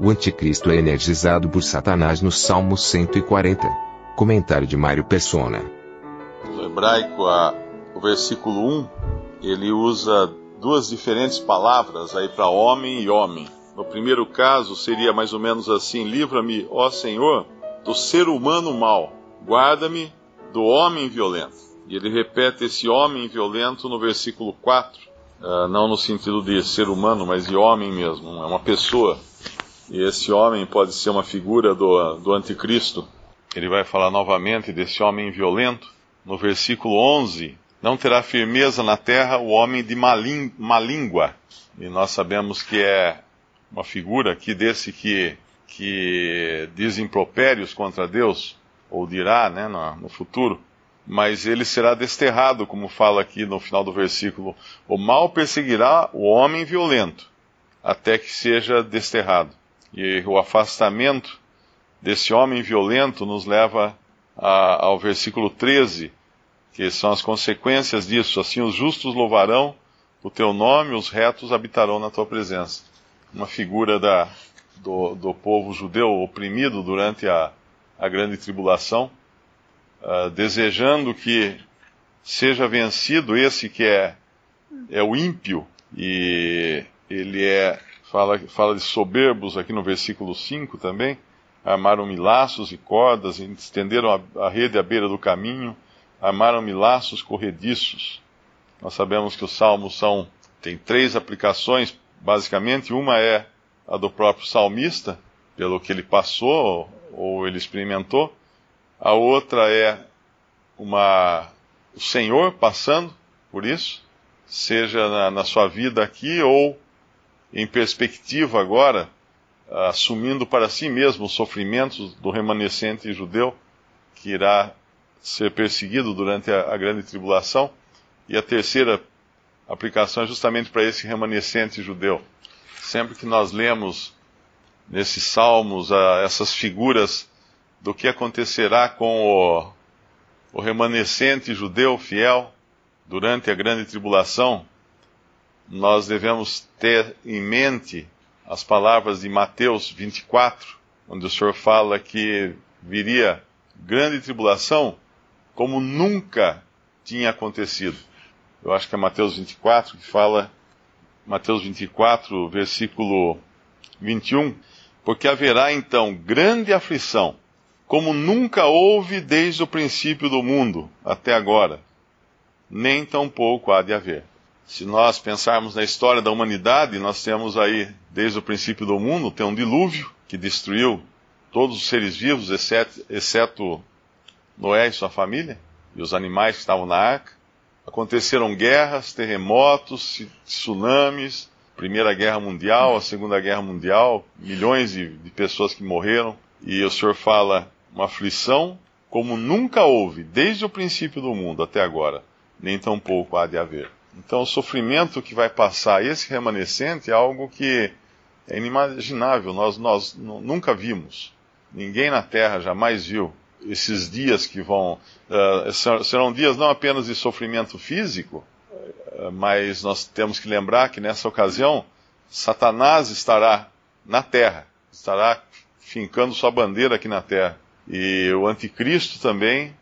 O anticristo é energizado por Satanás no Salmo 140. Comentário de Mário Persona. No hebraico, a, o versículo 1, ele usa duas diferentes palavras aí para homem e homem. No primeiro caso, seria mais ou menos assim: Livra-me, ó Senhor, do ser humano mau, guarda-me do homem violento. E ele repete esse homem violento no versículo 4, uh, não no sentido de ser humano, mas de homem mesmo, é uma pessoa. E esse homem pode ser uma figura do, do anticristo. Ele vai falar novamente desse homem violento. No versículo 11, não terá firmeza na terra o homem de malíng má língua. E nós sabemos que é uma figura aqui desse que, que diz impropérios contra Deus, ou dirá né, no, no futuro, mas ele será desterrado, como fala aqui no final do versículo. O mal perseguirá o homem violento, até que seja desterrado. E o afastamento desse homem violento nos leva a, ao versículo 13, que são as consequências disso. Assim os justos louvarão o teu nome, os retos habitarão na tua presença. Uma figura da, do, do povo judeu oprimido durante a, a grande tribulação, uh, desejando que seja vencido esse que é, é o ímpio, e ele é, fala, fala de soberbos aqui no versículo 5 também, armaram-me laços e cordas, estenderam a, a rede à beira do caminho, armaram-me laços corrediços. Nós sabemos que os salmos são, tem três aplicações, basicamente, uma é a do próprio salmista, pelo que ele passou ou ele experimentou. A outra é uma o Senhor passando por isso, seja na, na sua vida aqui ou em perspectiva agora, assumindo para si mesmo os sofrimentos do remanescente judeu que irá ser perseguido durante a, a grande tribulação. E a terceira aplicação é justamente para esse remanescente judeu. Sempre que nós lemos nesses salmos essas figuras do que acontecerá com o, o remanescente judeu fiel durante a grande tribulação, nós devemos ter em mente as palavras de Mateus 24, onde o Senhor fala que viria grande tribulação como nunca tinha acontecido. Eu acho que é Mateus 24 que fala, Mateus 24, versículo 21, porque haverá então grande aflição, como nunca houve desde o princípio do mundo até agora, nem tampouco há de haver. Se nós pensarmos na história da humanidade, nós temos aí, desde o princípio do mundo, tem um dilúvio que destruiu todos os seres vivos, exceto, exceto Noé e sua família, e os animais que estavam na arca. Aconteceram guerras, terremotos, tsunamis, Primeira Guerra Mundial, a Segunda Guerra Mundial, milhões de, de pessoas que morreram, e o Senhor fala uma aflição como nunca houve, desde o princípio do mundo até agora, nem tampouco há de haver. Então, o sofrimento que vai passar esse remanescente é algo que é inimaginável, nós, nós nunca vimos. Ninguém na Terra jamais viu esses dias que vão. Uh, serão dias não apenas de sofrimento físico, uh, mas nós temos que lembrar que nessa ocasião, Satanás estará na terra, estará fincando sua bandeira aqui na terra. E o anticristo também,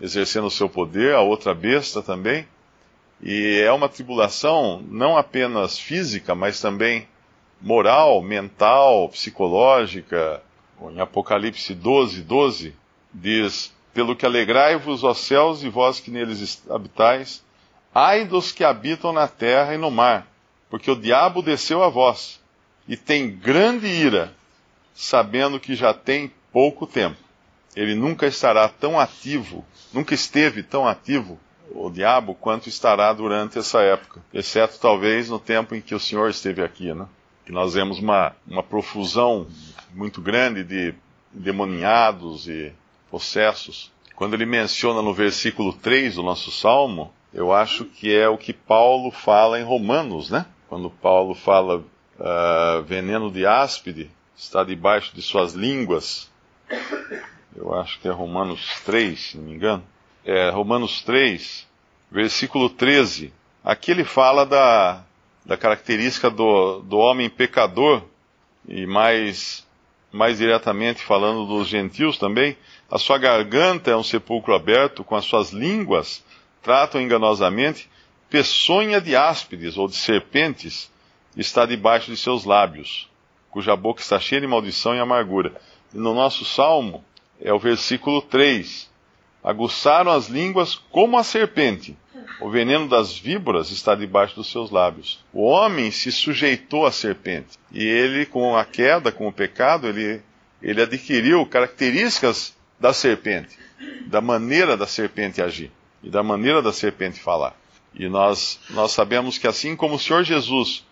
exercendo o seu poder, a outra besta também. E é uma tribulação não apenas física, mas também moral, mental, psicológica. Em Apocalipse 12, 12, diz: Pelo que alegrai-vos, ó céus, e vós que neles habitais, ai dos que habitam na terra e no mar, porque o diabo desceu a vós, e tem grande ira, sabendo que já tem pouco tempo. Ele nunca estará tão ativo, nunca esteve tão ativo o diabo quanto estará durante essa época, exceto talvez no tempo em que o Senhor esteve aqui, né? Que nós vemos uma, uma profusão muito grande de demoninhados e possessos. Quando ele menciona no versículo 3 do nosso salmo, eu acho que é o que Paulo fala em Romanos, né? Quando Paulo fala uh, veneno de áspide está debaixo de suas línguas. Eu acho que é Romanos 3, se não me engano. É Romanos 3, versículo 13. Aqui ele fala da, da característica do, do homem pecador, e mais, mais diretamente falando dos gentios também, a sua garganta é um sepulcro aberto, com as suas línguas tratam enganosamente, peçonha de áspides ou de serpentes está debaixo de seus lábios, cuja boca está cheia de maldição e amargura. E no nosso salmo é o versículo 3. Aguçaram as línguas como a serpente. O veneno das víboras está debaixo dos seus lábios. O homem se sujeitou à serpente. E ele, com a queda, com o pecado, ele, ele adquiriu características da serpente, da maneira da serpente agir e da maneira da serpente falar. E nós, nós sabemos que assim como o Senhor Jesus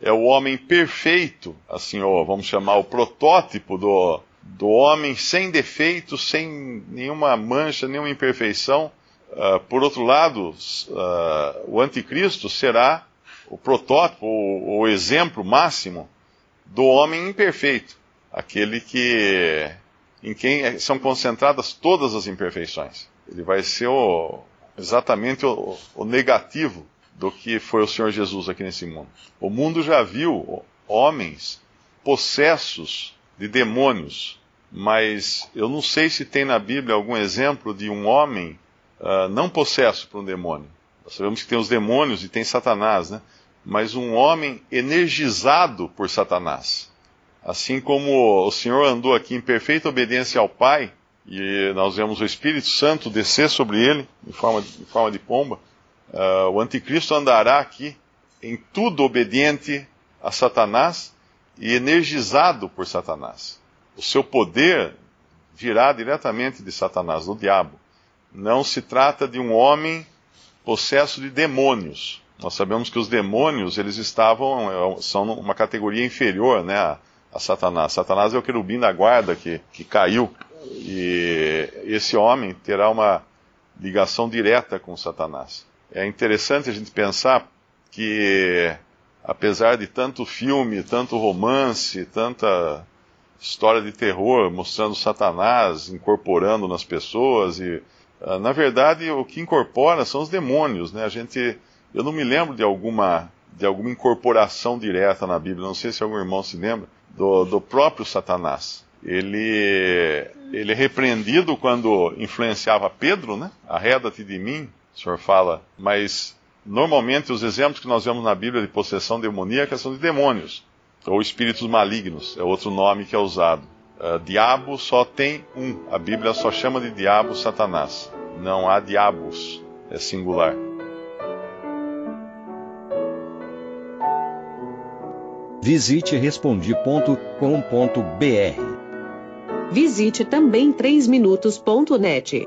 é o homem perfeito, assim, ou vamos chamar o protótipo do, do homem sem defeito, sem nenhuma mancha, nenhuma imperfeição, uh, por outro lado, uh, o anticristo será o protótipo, o, o exemplo máximo do homem imperfeito, aquele que em quem são concentradas todas as imperfeições. Ele vai ser o, exatamente o, o negativo do que foi o Senhor Jesus aqui nesse mundo. O mundo já viu homens possessos de demônios, mas eu não sei se tem na Bíblia algum exemplo de um homem uh, não possesso por um demônio. Nós sabemos que tem os demônios e tem Satanás, né? Mas um homem energizado por Satanás. Assim como o Senhor andou aqui em perfeita obediência ao Pai, e nós vemos o Espírito Santo descer sobre ele em forma de, em forma de pomba. Uh, o anticristo andará aqui em tudo obediente a Satanás e energizado por Satanás. O seu poder virá diretamente de Satanás, do diabo. Não se trata de um homem possesso de demônios. Nós sabemos que os demônios eles estavam são uma categoria inferior, né, a, a Satanás. Satanás é o querubim da guarda que, que caiu e esse homem terá uma ligação direta com Satanás. É interessante a gente pensar que, apesar de tanto filme, tanto romance, tanta história de terror mostrando Satanás incorporando nas pessoas e ah, na verdade o que incorpora são os demônios, né? A gente eu não me lembro de alguma de alguma incorporação direta na Bíblia, não sei se algum irmão se lembra do, do próprio Satanás ele, ele é repreendido quando influenciava Pedro, né? Arreda-te de mim, o senhor fala, mas normalmente os exemplos que nós vemos na Bíblia de possessão demoníaca são de demônios, ou espíritos malignos, é outro nome que é usado. Uh, diabo só tem um, a Bíblia só chama de diabo Satanás, não há diabos, é singular. Visite respondi.com.br Visite também 3minutos.net.